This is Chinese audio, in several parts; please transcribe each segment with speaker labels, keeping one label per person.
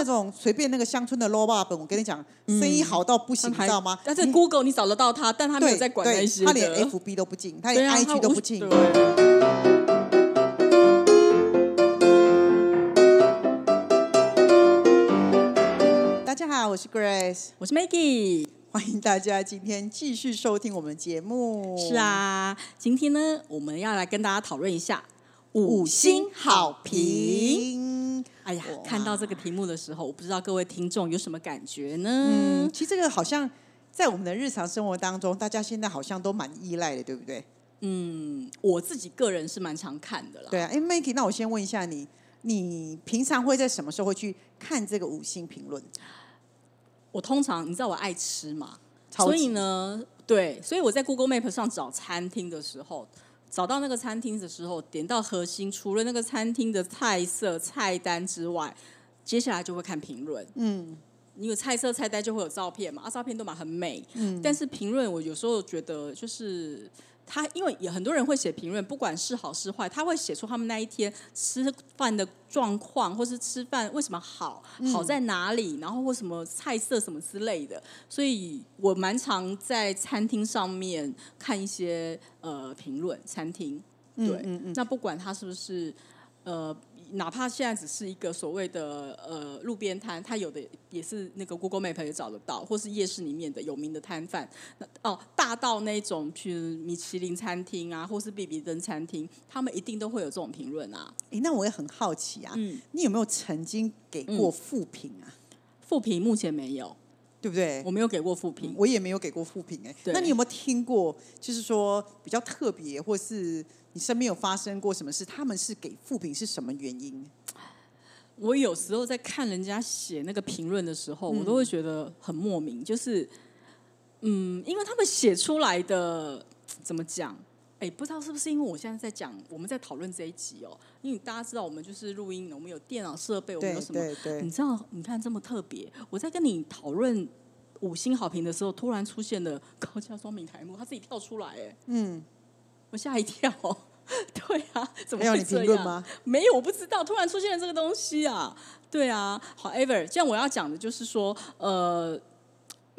Speaker 1: 那种随便那个乡村的 low 爸本，我跟你讲，生意好到不行，你知道吗？
Speaker 2: 但是 Google 你找得到他，但他没有在管那些
Speaker 1: 他连 FB 都不进，他连 IG 都不进。大家好，我是 Grace，
Speaker 2: 我是 Maggie，
Speaker 1: 欢迎大家今天继续收听我们的节目。
Speaker 2: 是啊，今天呢，我们要来跟大家讨论一下五星好评。哎呀，看到这个题目的时候，我不知道各位听众有什么感觉呢？
Speaker 1: 嗯，其实这个好像在我们的日常生活当中，大家现在好像都蛮依赖的，对不对？
Speaker 2: 嗯，我自己个人是蛮常看的啦。
Speaker 1: 对啊，哎，Maggie，那我先问一下你，你平常会在什么时候会去看这个五星评论？
Speaker 2: 我通常你知道我爱吃嘛，所以呢，对，所以我在 Google Map 上找餐厅的时候，找到那个餐厅的时候，点到核心，除了那个餐厅的菜色、菜单之外，接下来就会看评论。嗯，因为菜色、菜单就会有照片嘛，啊，照片都蛮很美。嗯，但是评论我有时候觉得就是。他因为有很多人会写评论，不管是好是坏，他会写出他们那一天吃饭的状况，或是吃饭为什么好，好在哪里，然后或什么菜色什么之类的。所以我蛮常在餐厅上面看一些呃评论，餐厅对，那不管他是不是呃。哪怕现在只是一个所谓的呃路边摊，它有的也是那个 Google Map 也找得到，或是夜市里面的有名的摊贩。那哦，大到那种去米其林餐厅啊，或是比比登餐厅，他们一定都会有这种评论啊。
Speaker 1: 哎，那我也很好奇啊，你有没有曾经给过负评啊？
Speaker 2: 负评目前没有，
Speaker 1: 对不对？
Speaker 2: 我没有给过复评，
Speaker 1: 我也没有给过复评。哎，那你有没有听过？就是说比较特别，或是？你身边有发生过什么事？他们是给复评是什么原因？
Speaker 2: 我有时候在看人家写那个评论的时候，我都会觉得很莫名。就是，嗯，因为他们写出来的怎么讲？哎，不知道是不是因为我现在在讲，我们在讨论这一集哦。因为大家知道，我们就是录音，我们有电脑设备，我们有什么？你知道？你看这么特别，我在跟你讨论五星好评的时候，突然出现了高价双明台幕，他自己跳出来，哎，嗯。我吓一跳，对啊，怎么会这样？没有，我不知道，突然出现了这个东西啊，对啊。However，这样我要讲的就是说，呃，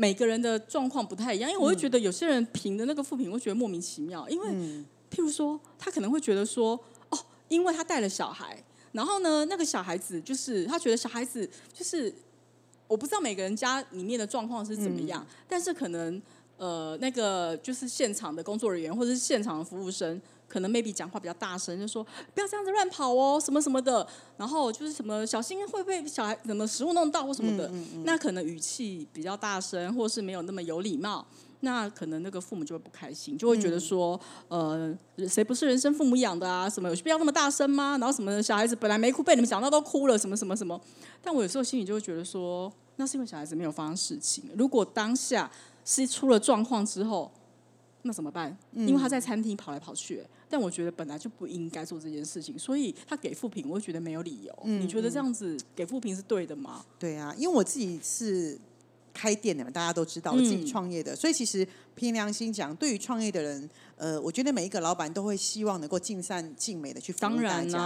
Speaker 2: 每个人的状况不太一样，因为我会觉得有些人评的那个副评，我觉得莫名其妙。因为，譬如说，他可能会觉得说，哦，因为他带了小孩，然后呢，那个小孩子就是他觉得小孩子就是，我不知道每个人家里面的状况是怎么样，但是可能。呃，那个就是现场的工作人员或者是现场的服务生，可能 maybe 讲话比较大声，就说不要这样子乱跑哦，什么什么的。然后就是什么小心会被小孩什么食物弄到或什么的。那可能语气比较大声，或是没有那么有礼貌，那可能那个父母就会不开心，就会觉得说，呃，谁不是人生父母养的啊？什么有必要那么大声吗？然后什么小孩子本来没哭，被你们讲到都哭了，什么什么什么。但我有时候心里就会觉得说，那是因为小孩子没有发生事情。如果当下。是出了状况之后，那怎么办？因为他在餐厅跑来跑去，但我觉得本来就不应该做这件事情，所以他给复评，我会觉得没有理由。你觉得这样子给复评是对的吗？
Speaker 1: 对啊，因为我自己是开店的嘛，大家都知道我自己创业的，所以其实凭良心讲，对于创业的人，呃，我觉得每一个老板都会希望能够尽善尽美的去服务大家。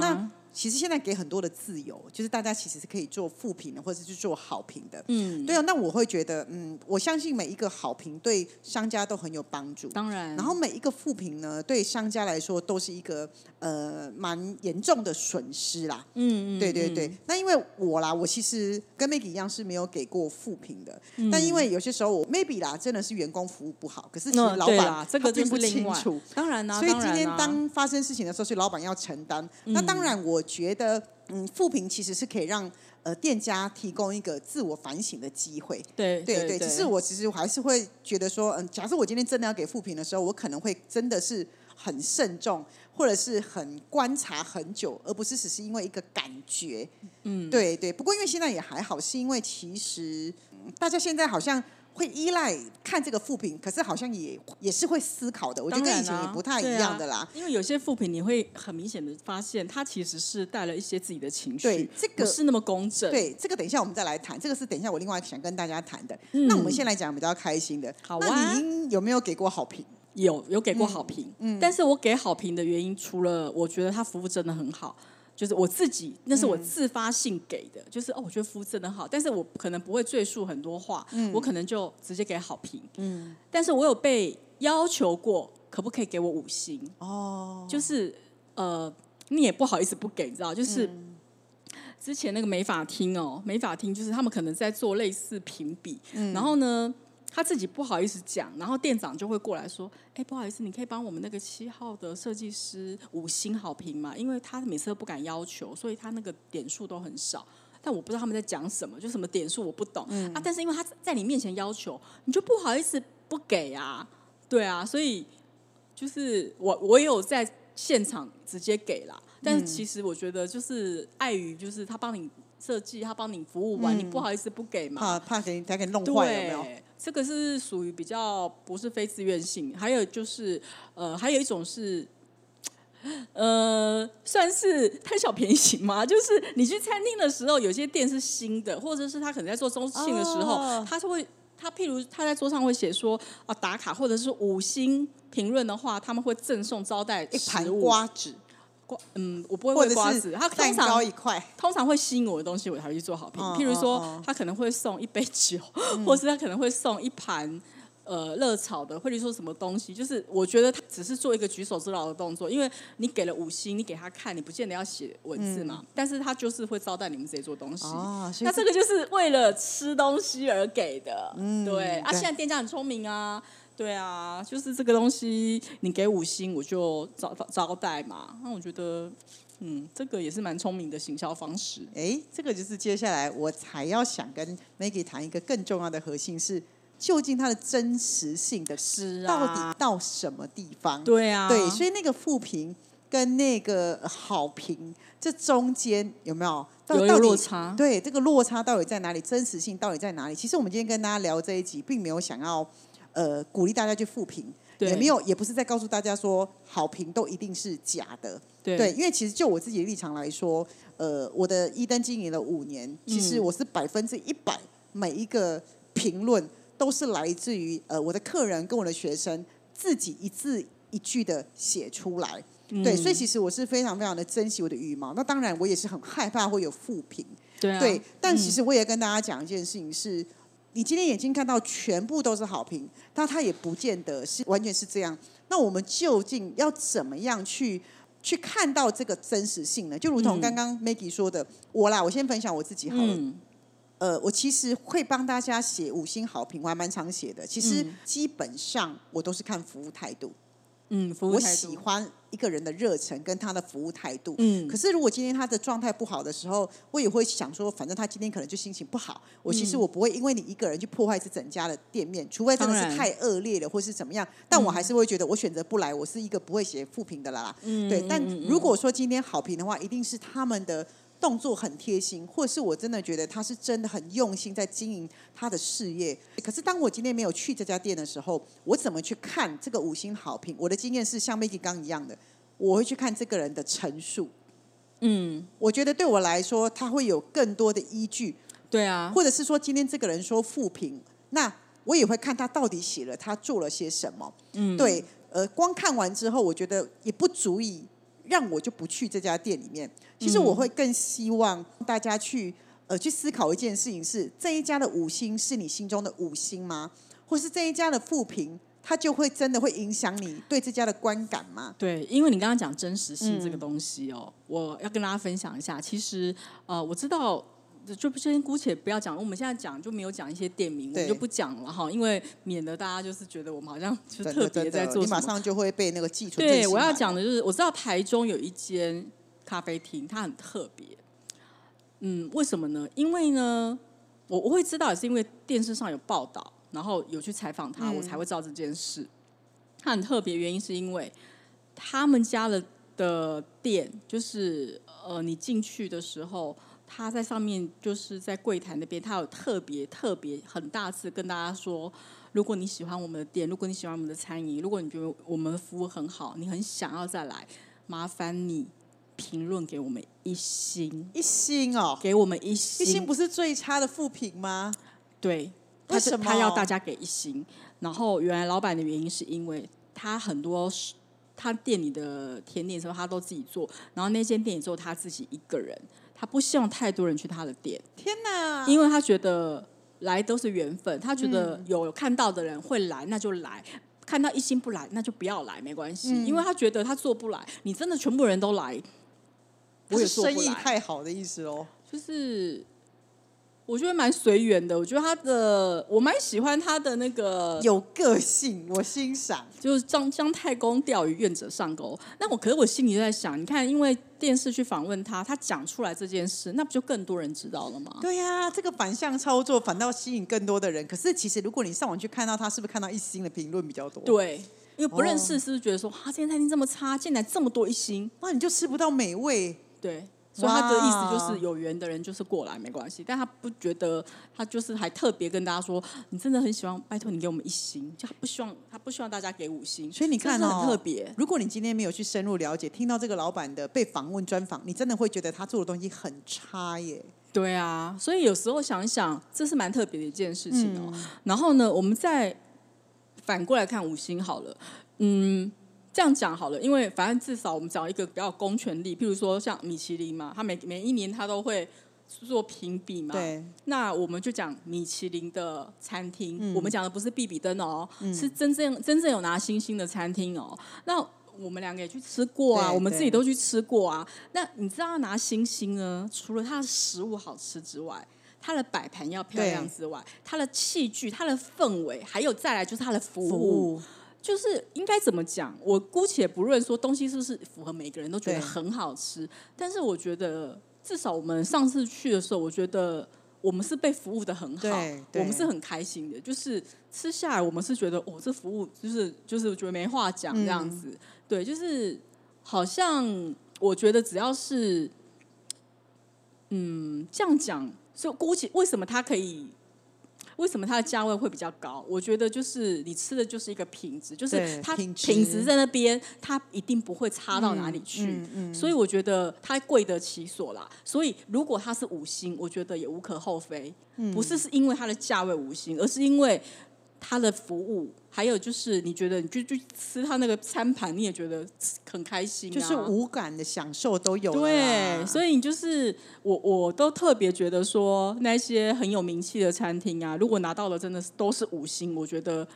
Speaker 1: 那其实现在给很多的自由，就是大家其实是可以做负评的，或者是做好评的。嗯，对啊。那我会觉得，嗯，我相信每一个好评对商家都很有帮助。
Speaker 2: 当然。
Speaker 1: 然后每一个负评呢，对商家来说都是一个呃蛮严重的损失啦。嗯嗯。对对对。那因为我啦，我其实跟 Maggie 一样是没有给过负评的。嗯。但因为有些时候我 Maybe 啦，真的是员工服务不好，可是其实老板
Speaker 2: 这个
Speaker 1: 并不清楚。
Speaker 2: 当然啦。
Speaker 1: 所以今天当发生事情的时候，是老板要承担。那当然我。觉得嗯，复评其实是可以让呃店家提供一个自我反省的机会。
Speaker 2: 对对
Speaker 1: 对，只是我其实还是会觉得说，嗯，假设我今天真的要给复评的时候，我可能会真的是很慎重，或者是很观察很久，而不是只是因为一个感觉。嗯，对对。不过因为现在也还好，是因为其实大家现在好像。会依赖看这个副评，可是好像也也是会思考的。我觉得跟以前也不太一样的啦。
Speaker 2: 因为有些副评，你会很明显的发现，他其实是带了一些自己的情绪，
Speaker 1: 对这个
Speaker 2: 是那么公正。
Speaker 1: 对这个，等一下我们再来谈。这个是等一下我另外想跟大家谈的。那我们先来讲比较开心的。
Speaker 2: 好
Speaker 1: 啊，你有没有给过好评？
Speaker 2: 有，有给过好评。嗯，但是我给好评的原因，除了我觉得他服务真的很好。就是我自己，那是我自发性给的，就是哦，我觉得服务真的好，但是我可能不会赘述很多话，我可能就直接给好评。嗯，但是我有被要求过，可不可以给我五星？哦，就是呃，你也不好意思不给，你知道？就是之前那个美法厅哦，美法厅就是他们可能在做类似评比，然后呢。他自己不好意思讲，然后店长就会过来说：“哎，不好意思，你可以帮我们那个七号的设计师五星好评吗？因为他每次都不敢要求，所以他那个点数都很少。但我不知道他们在讲什么，就什么点数我不懂啊。但是因为他在你面前要求，你就不好意思不给啊？对啊，所以就是我我也有在现场直接给啦，但是其实我觉得就是碍于就是他帮你设计，他帮你服务完，你不好意思不给嘛？
Speaker 1: 怕怕给他给弄坏有没有？”
Speaker 2: 这个是属于比较不是非自愿性，还有就是呃，还有一种是呃，算是贪小便宜型嘛。就是你去餐厅的时候，有些店是新的，或者是他可能在做中庆的时候，他是会他譬如他在桌上会写说啊打卡，或者是五星评论的话，他们会赠送招待
Speaker 1: 一盘瓜子。
Speaker 2: 瓜嗯，我不会喂瓜子，他通常
Speaker 1: 一块，
Speaker 2: 通常会吸引我的东西，我才会去做好评。譬如说，他可能会送一杯酒，或是他可能会送一盘呃热炒的，或者说什么东西。就是我觉得他只是做一个举手之劳的动作，因为你给了五星，你给他看，你不见得要写文字嘛。但是他就是会招待你们这些做东西。那这个就是为了吃东西而给的。嗯，对啊，现在店家很聪明啊。对啊，就是这个东西，你给五星我就招招待嘛。那我觉得，嗯，这个也是蛮聪明的行销方式。
Speaker 1: 哎，这个就是接下来我才要想跟 Maggie 谈一个更重要的核心是，究竟它的真实性的
Speaker 2: 是
Speaker 1: 到底到什么地方？
Speaker 2: 对啊，
Speaker 1: 对，所以那个负评跟那个好评这中间有没有到
Speaker 2: 有落差？
Speaker 1: 对，这个落差到底在哪里？真实性到底在哪里？其实我们今天跟大家聊这一集，并没有想要。呃，鼓励大家去复评，也没有，也不是在告诉大家说好评都一定是假的。
Speaker 2: 对，
Speaker 1: 因为其实就我自己的立场来说，呃，我的一登经营了五年，其实我是百分之一百每一个评论都是来自于呃我的客人跟我的学生自己一字一句的写出来。对，所以其实我是非常非常的珍惜我的羽毛。那当然，我也是很害怕会有负评。
Speaker 2: 对，
Speaker 1: 但其实我也跟大家讲一件事情是。你今天眼睛看到全部都是好评，但它也不见得是完全是这样。那我们究竟要怎么样去去看到这个真实性呢？就如同刚刚 Maggie 说的，我啦，我先分享我自己好了。呃，我其实会帮大家写五星好评，我还蛮常写的。其实基本上我都是看服务态度。
Speaker 2: 嗯，
Speaker 1: 我喜欢一个人的热忱跟他的服务态度。嗯，可是如果今天他的状态不好的时候，我也会想说，反正他今天可能就心情不好。我其实我不会因为你一个人去破坏这整家的店面，除非真的是太恶劣了或是怎么样。但我还是会觉得，我选择不来，我是一个不会写负评的啦。嗯，对。但如果说今天好评的话，一定是他们的。动作很贴心，或者是我真的觉得他是真的很用心在经营他的事业。可是当我今天没有去这家店的时候，我怎么去看这个五星好评？我的经验是像 Maggie 刚一样的，我会去看这个人的陈述。嗯，我觉得对我来说，他会有更多的依据。
Speaker 2: 对啊，
Speaker 1: 或者是说今天这个人说负评，那我也会看他到底写了他做了些什么。嗯，对，呃，光看完之后，我觉得也不足以。让我就不去这家店里面。其实我会更希望大家去呃去思考一件事情：是这一家的五星是你心中的五星吗？或是这一家的负评，它就会真的会影响你对这家的观感吗？
Speaker 2: 对，因为你刚刚讲真实性这个东西哦，我要跟大家分享一下。其实呃，我知道。就先姑且不要讲，我们现在讲就没有讲一些店名，我们就不讲了哈，因为免得大家就是觉得我们好像就特别在做，
Speaker 1: 你马上就会被那个记住。
Speaker 2: 对，我要讲的就是，我知道台中有一间咖啡厅，它很特别。嗯，为什么呢？因为呢，我我会知道也是因为电视上有报道，然后有去采访他，我才会知道这件事。它很特别，原因是因为他们家的的店，就是呃，你进去的时候。他在上面就是在柜台那边，他有特别特别很大次跟大家说，如果你喜欢我们的店，如果你喜欢我们的餐饮，如果你觉得我们的服务很好，你很想要再来，麻烦你评论给我们一星，
Speaker 1: 一星哦，
Speaker 2: 给我们一星，
Speaker 1: 一星不是最差的负评吗？
Speaker 2: 对，
Speaker 1: 他什么
Speaker 2: 他要大家给一星？然后原来老板的原因是因为他很多他店里的甜点什么他都自己做，然后那间店也只有他自己一个人，他不希望太多人去他的店，
Speaker 1: 天哪！
Speaker 2: 因为他觉得来都是缘分，他觉得有看到的人会来，那就来。看到一心不来，那就不要来，没关系，因为他觉得他做不来。你真的全部人都来，
Speaker 1: 我也生意太好的意思哦，
Speaker 2: 就是。我觉得蛮随缘的，我觉得他的我蛮喜欢他的那个
Speaker 1: 有个性，我欣赏。
Speaker 2: 就是张姜太公钓鱼，愿者上钩。那我可是我心里就在想，你看，因为电视去访问他，他讲出来这件事，那不就更多人知道了吗？
Speaker 1: 对呀，这个反向操作反倒吸引更多的人。可是其实如果你上网去看到他，是不是看到一星的评论比较多？
Speaker 2: 对，因为不认识，是不是觉得说，啊，这间餐厅这么差，进来这么多一星，
Speaker 1: 哇，你就吃不到美味？
Speaker 2: 对。所以他的意思就是有缘的人就是过来没关系，但他不觉得他就是还特别跟大家说，你真的很喜欢，拜托你给我们一星，就他不希望他不希望大家给五星。
Speaker 1: 所以你看
Speaker 2: 哦，很特别。
Speaker 1: 如果你今天没有去深入了解，听到这个老板的被访问专访，你真的会觉得他做的东西很差耶。
Speaker 2: 对啊，所以有时候想一想，这是蛮特别的一件事情哦。然后呢，我们再反过来看五星好了，嗯。这样讲好了，因为反正至少我们讲一个比较公权力，譬如说像米其林嘛，它每每一年它都会做评比嘛。
Speaker 1: 对。
Speaker 2: 那我们就讲米其林的餐厅，我们讲的不是比比登哦，是真正真正有拿星星的餐厅哦。那我们两个也去吃过啊，我们自己都去吃过啊。那你知道拿星星呢？除了它的食物好吃之外，它的摆盘要漂亮之外，它的器具、它的氛围，还有再来就是它的服务。就是应该怎么讲？我姑且不论说东西是不是符合每个人都觉得很好吃，但是我觉得至少我们上次去的时候，我觉得我们是被服务的很好，我们是很开心的。就是吃下来，我们是觉得哦，这服务就是就是觉得没话讲这样子。对，就是好像我觉得只要是嗯这样讲，就姑且为什么他可以？为什么它的价位会比较高？我觉得就是你吃的就是一个品质，就是它品质在那边，它一定不会差到哪里去。所以我觉得它贵得其所啦。所以如果它是五星，我觉得也无可厚非。不是是因为它的价位五星，而是因为。他的服务，还有就是你觉得你就去吃他那个餐盘，你也觉得很开心，
Speaker 1: 就是无感的享受都有。
Speaker 2: 对，所以你就是我，我都特别觉得说那些很有名气的餐厅啊，如果拿到了真的是都是五星，我觉得，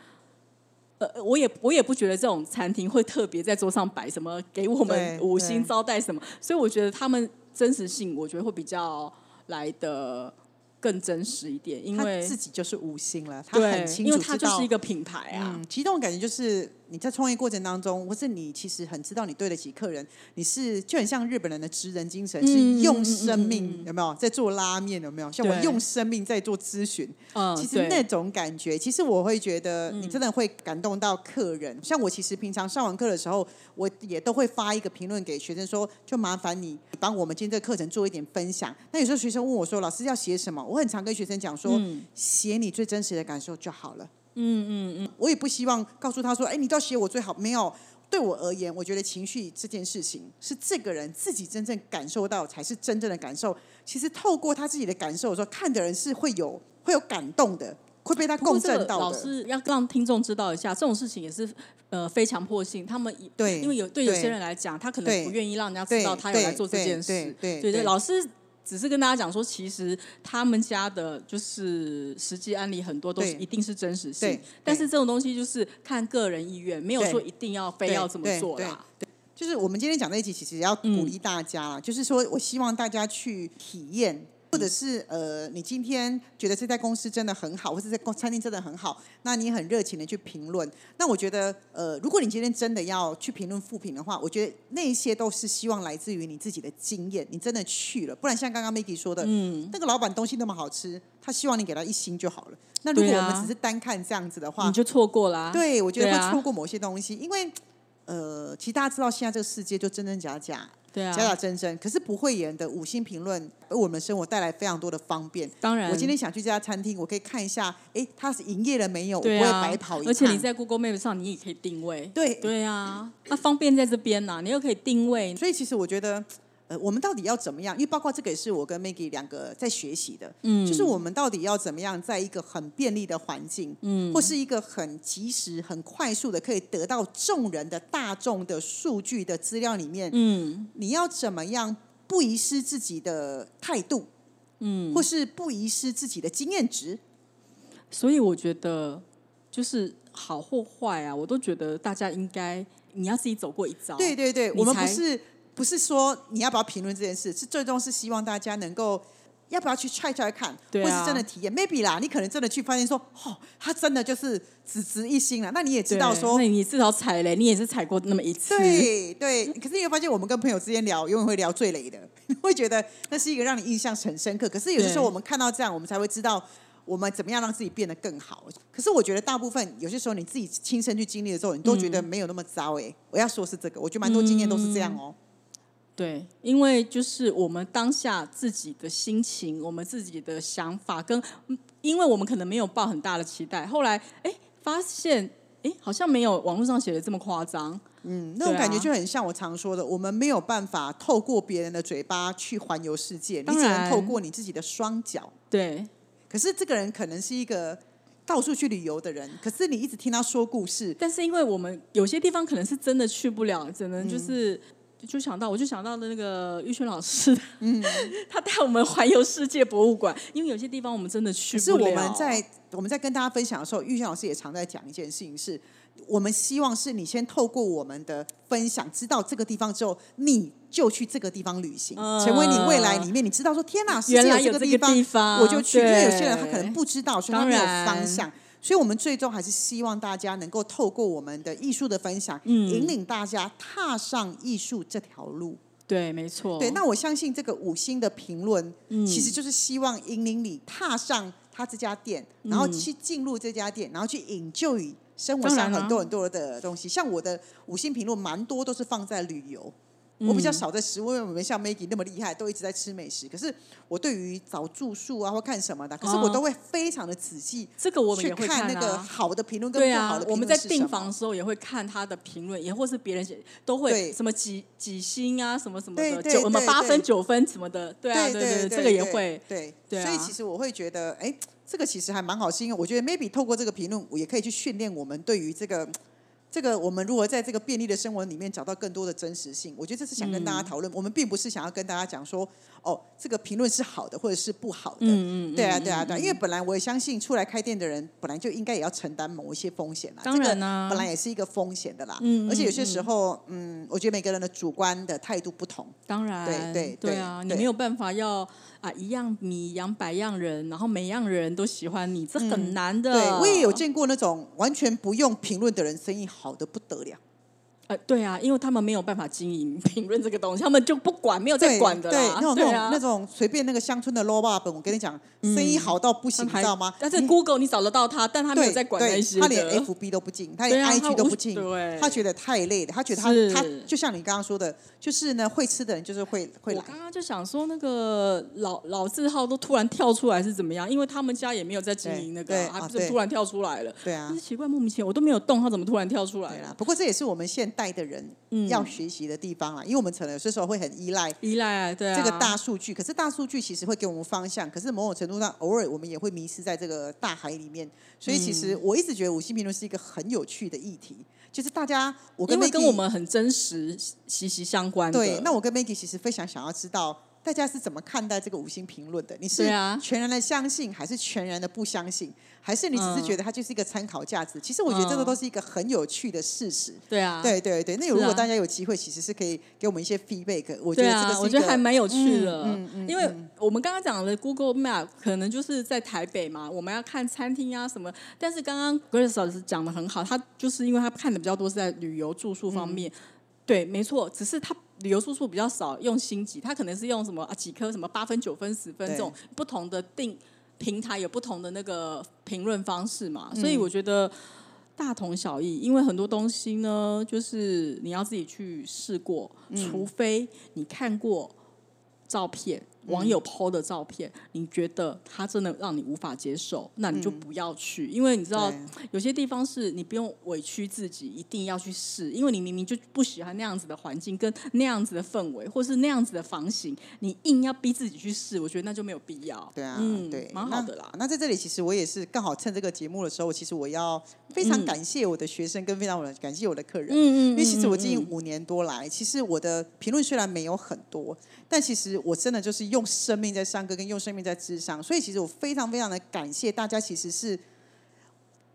Speaker 2: 呃，我也我也不觉得这种餐厅会特别在桌上摆什么给我们五星招待什么，所以我觉得他们真实性，我觉得会比较来的。更真实一点，因为
Speaker 1: 自己就是五星了，他很清楚
Speaker 2: 知道是一个品牌啊。
Speaker 1: 其实这种感觉就是。你在创业过程当中，或是你其实很知道你对得起客人，你是就很像日本人的职人精神，是用生命有没有在做拉面有没有？像我用生命在做咨询，其实那种感觉，其实我会觉得你真的会感动到客人。像我其实平常上完课的时候，我也都会发一个评论给学生说，就麻烦你帮我们今天这个课程做一点分享。那有时候学生问我说，老师要写什么？我很常跟学生讲说，写你最真实的感受就好了。嗯嗯嗯，我也不希望告诉他说，哎，你都要写我最好。没有，对我而言，我觉得情绪这件事情是这个人自己真正感受到才是真正的感受。其实透过他自己的感受，说看的人是会有会有感动的，会被他共振到的。
Speaker 2: 老师要让听众知道一下，这种事情也是呃非强迫性。他们
Speaker 1: 对，
Speaker 2: 因为有对有些人来讲，他可能不愿意让人家知道他有来做这件事。
Speaker 1: 对对，
Speaker 2: 老师。只是跟大家讲说，其实他们家的就是实际案例很多都是一定是真实性，但是这种东西就是看个人意愿，没有说一定要非要这么做啦。
Speaker 1: 就是我们今天讲这一集，其实要鼓励大家啦，就是说我希望大家去体验。或者是呃，你今天觉得这家公司真的很好，或者在餐厅真的很好，那你很热情的去评论。那我觉得呃，如果你今天真的要去评论复评的话，我觉得那些都是希望来自于你自己的经验，你真的去了。不然像刚刚 Maggie 说的，嗯，那个老板东西那么好吃，他希望你给他一星就好了。那如果我们只是单看这样子的话，
Speaker 2: 你就错过了。
Speaker 1: 对，我觉得会错过某些东西，因为呃，其实大家知道现在这个世界就真真假假。假假真真，可是不会演的五星评论，为我们生活带来非常多的方便。
Speaker 2: 当然，
Speaker 1: 我今天想去这家餐厅，我可以看一下，哎，它是营业了没有？我不会白跑一趟
Speaker 2: 而且你在 Google Map 上，你也可以定位。
Speaker 1: 对
Speaker 2: 对啊，那方便在这边呢，你又可以定位。
Speaker 1: 所以其实我觉得，呃，我们到底要怎么样？因为包括这个也是我跟 Maggie 两个在学习的，嗯，就是我们到底要怎么样，在一个很便利的环境，嗯，或是一个很及时、很快速的可以得到众人的大众的数据的资料里面，嗯，你要怎么样不遗失自己的态度，嗯，或是不遗失自己的经验值？
Speaker 2: 所以我觉得，就是好或坏啊，我都觉得大家应该你要自己走过一遭。
Speaker 1: 对对对，我们不是。不是说你要不要评论这件事，是最终是希望大家能够要不要去踹踹看，或是真的体验。Maybe 啦，你可能真的去发现说，哦，他真的就是只值一心了。那你也知道说，
Speaker 2: 那你至少踩雷，你也是踩过那么一次。
Speaker 1: 对对，可是你会发现，我们跟朋友之间聊，永远会聊最雷的，会觉得那是一个让你印象很深刻。可是有的时候，我们看到这样，我们才会知道我们怎么样让自己变得更好。可是我觉得大部分有些时候，你自己亲身去经历的时候，你都觉得没有那么糟。哎，我要说是这个，我觉得蛮多经验都是这样哦。
Speaker 2: 对，因为就是我们当下自己的心情，我们自己的想法，跟因为我们可能没有抱很大的期待，后来哎发现哎好像没有网络上写的这么夸张，
Speaker 1: 嗯，那种感觉就很像我常说的，我们没有办法透过别人的嘴巴去环游世界，你只能透过你自己的双脚。
Speaker 2: 对，
Speaker 1: 可是这个人可能是一个到处去旅游的人，可是你一直听他说故事，
Speaker 2: 但是因为我们有些地方可能是真的去不了，只能就是。就想到，我就想到了那个玉轩老师，嗯，他带我们环游世界博物馆，因为有些地方我们真的去不
Speaker 1: 了。是我们在我们在跟大家分享的时候，玉轩老师也常在讲一件事情，是我们希望是你先透过我们的分享，知道这个地方之后，你就去这个地方旅行，成为你未来里面你知道说，天哪，
Speaker 2: 原来
Speaker 1: 有
Speaker 2: 这个地方，
Speaker 1: 我就去。因为有些人他可能不知道，所以他没有方向。所以，我们最终还是希望大家能够透过我们的艺术的分享，引领大家踏上艺术这条路。
Speaker 2: 对，没错。
Speaker 1: 对，那我相信这个五星的评论，其实就是希望引领你踏上他这家店，然后去进入这家店，然后去引就于生活上很多很多的东西。像我的五星评论，蛮多都是放在旅游。我比较少在食物，因为我们像 Maggie 那么厉害，都一直在吃美食。可是我对于找住宿啊或看什么的，可是我都会非常的仔细。
Speaker 2: 这个我们
Speaker 1: 也
Speaker 2: 会看
Speaker 1: 那个好的评论跟不好的评论
Speaker 2: 我们在订房的时候也会看他的评论，也或是别人写都会什么几几星啊什么什么的，九我们八分九分什么的，对啊对对，这个也会
Speaker 1: 对对。所以其实我会觉得，哎，这个其实还蛮好，是因为我觉得 Maybe 透过这个评论，我也可以去训练我们对于这个。这个我们如何在这个便利的生活里面找到更多的真实性？我觉得这是想跟大家讨论。我们并不是想要跟大家讲说，哦，这个评论是好的或者是不好的。嗯嗯对啊，对啊，对。因为本来我也相信出来开店的人本来就应该也要承担某一些风险啦。
Speaker 2: 当然呢，
Speaker 1: 本来也是一个风险的啦。嗯。而且有些时候，嗯，我觉得每个人的主观的态度不同。
Speaker 2: 当然。对对对啊！你没有办法要啊一样米养百样人，然后每样人都喜欢你，这很难的。
Speaker 1: 对，我也有见过那种完全不用评论的人，生意好好的不得了。
Speaker 2: 呃，对啊，因为他们没有办法经营 评论这个东西，他们就不管，没有在管的
Speaker 1: 啦。那种那种那种随便那个乡村的 low 爸本，我跟你讲，生意好到不行，你知道吗？
Speaker 2: 但是 Google 你找得到他，但他没有在管那些，
Speaker 1: 他连 FB 都不进，他连 IG 都不进，对他觉得太累了，他觉得他他就像你刚刚说的，就是呢，会吃的人就是会会来。
Speaker 2: 我刚刚就想说，那个老老字号都突然跳出来是怎么样？因为他们家也没有在经营那个，还不是突然跳出来了？
Speaker 1: 对啊，
Speaker 2: 奇怪，莫名其妙，我都没有动，他怎么突然跳出来
Speaker 1: 了？不过这也是我们现代的人。要学习的地方啊，因为我们可能有些时候会很依赖
Speaker 2: 依赖对啊
Speaker 1: 这个大数据，可是大数据其实会给我们方向，可是某种程度上偶尔我们也会迷失在这个大海里面。所以其实我一直觉得五星评论是一个很有趣的议题，就是大家我跟
Speaker 2: 跟我们很真实息息相关。
Speaker 1: 对，那我跟 Maggie 其实非常想要知道大家是怎么看待这个五星评论的？你是全然的相信，还是全然的不相信？还是你只是觉得它就是一个参考价值？其实我觉得这个都是一个很有趣的事实。
Speaker 2: 对啊，
Speaker 1: 对对对。那如果大家有机会，其实是可以给我们一些 feedback。我觉得这个
Speaker 2: 我觉得还蛮有趣的。嗯嗯因为我们刚刚讲的 Google Map 可能就是在台北嘛，我们要看餐厅啊什么。但是刚刚 Grace 老师讲的很好，他就是因为他看的比较多是在旅游住宿方面。对，没错，只是他旅游住宿比较少用星级，他可能是用什么啊几颗什么八分、九分、十分这种不同的定。平台有不同的那个评论方式嘛，所以我觉得大同小异。因为很多东西呢，就是你要自己去试过，除非你看过照片，网友 PO 的照片，你觉得他真的让你无法接受，那你就不要去，因为你知道有些地方是你不用委屈自己一定要去试，因为你明明就不喜欢那样子的环境跟那样子的氛围，或是那样子的房型，你硬要逼自己去试，我觉得那就没有必要。
Speaker 1: 对啊，
Speaker 2: 嗯，
Speaker 1: 对，
Speaker 2: 蛮好的啦。
Speaker 1: 那在这里，其实我也是刚好趁这个节目的时候，其实我要非常感谢我的学生，跟非常我感谢我的客人。嗯嗯。因为其实我近五年多来，其实我的评论虽然没有很多，但其实我真的就是用生命在上课，跟用生命在智商。所以其实我非常非常的感谢大家，其实是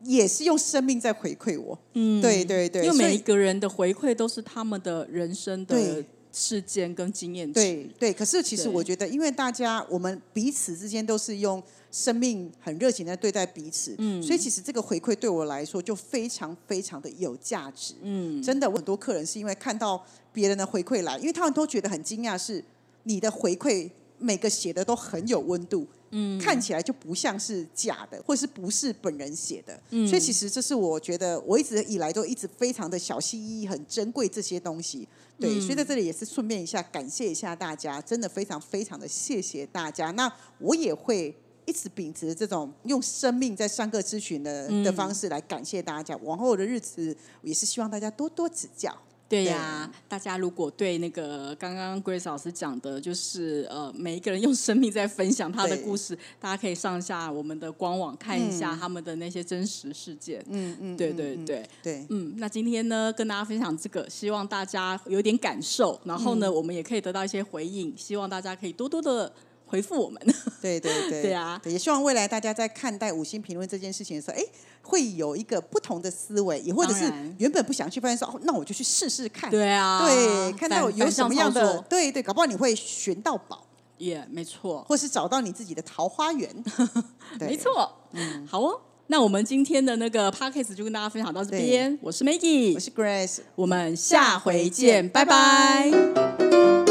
Speaker 1: 也是用生命在回馈我。嗯，对对对。
Speaker 2: 因为每一个人的回馈都是他们的人生的。事件跟经验
Speaker 1: 对对，可是其实我觉得，因为大家我们彼此之间都是用生命很热情的对待彼此，嗯，所以其实这个回馈对我来说就非常非常的有价值，嗯，真的，我很多客人是因为看到别人的回馈来，因为他们都觉得很惊讶，是你的回馈每个写的都很有温度，嗯，看起来就不像是假的，或是不是本人写的，嗯，所以其实这是我觉得我一直以来都一直非常的小心翼翼、很珍贵这些东西。对，所以在这里也是顺便一下感谢一下大家，真的非常非常的谢谢大家。那我也会一直秉持这种用生命在上课咨询的的方式来感谢大家。往后的日子也是希望大家多多指教。
Speaker 2: 对呀，大家如果对那个刚刚 Grace 老师讲的，就是呃，每一个人用生命在分享他的故事，大家可以上下我们的官网看一下他们的那些真实事件。嗯嗯，对对对
Speaker 1: 对，
Speaker 2: 嗯，那今天呢，跟大家分享这个，希望大家有点感受，然后呢，我们也可以得到一些回应，希望大家可以多多的。回复我们，
Speaker 1: 对对对，
Speaker 2: 对啊，
Speaker 1: 也希望未来大家在看待五星评论这件事情的时候，哎，会有一个不同的思维，也或者是原本不想去，发现说哦，那我就去试试看，
Speaker 2: 对啊，
Speaker 1: 对，看到有什么样的，对对，搞不好你会寻到宝，
Speaker 2: 也没错，
Speaker 1: 或是找到你自己的桃花源，
Speaker 2: 没错，嗯，好哦，那我们今天的那个 podcast 就跟大家分享到这边，我是 Maggie，
Speaker 1: 我是 Grace，
Speaker 2: 我们下回见，拜拜。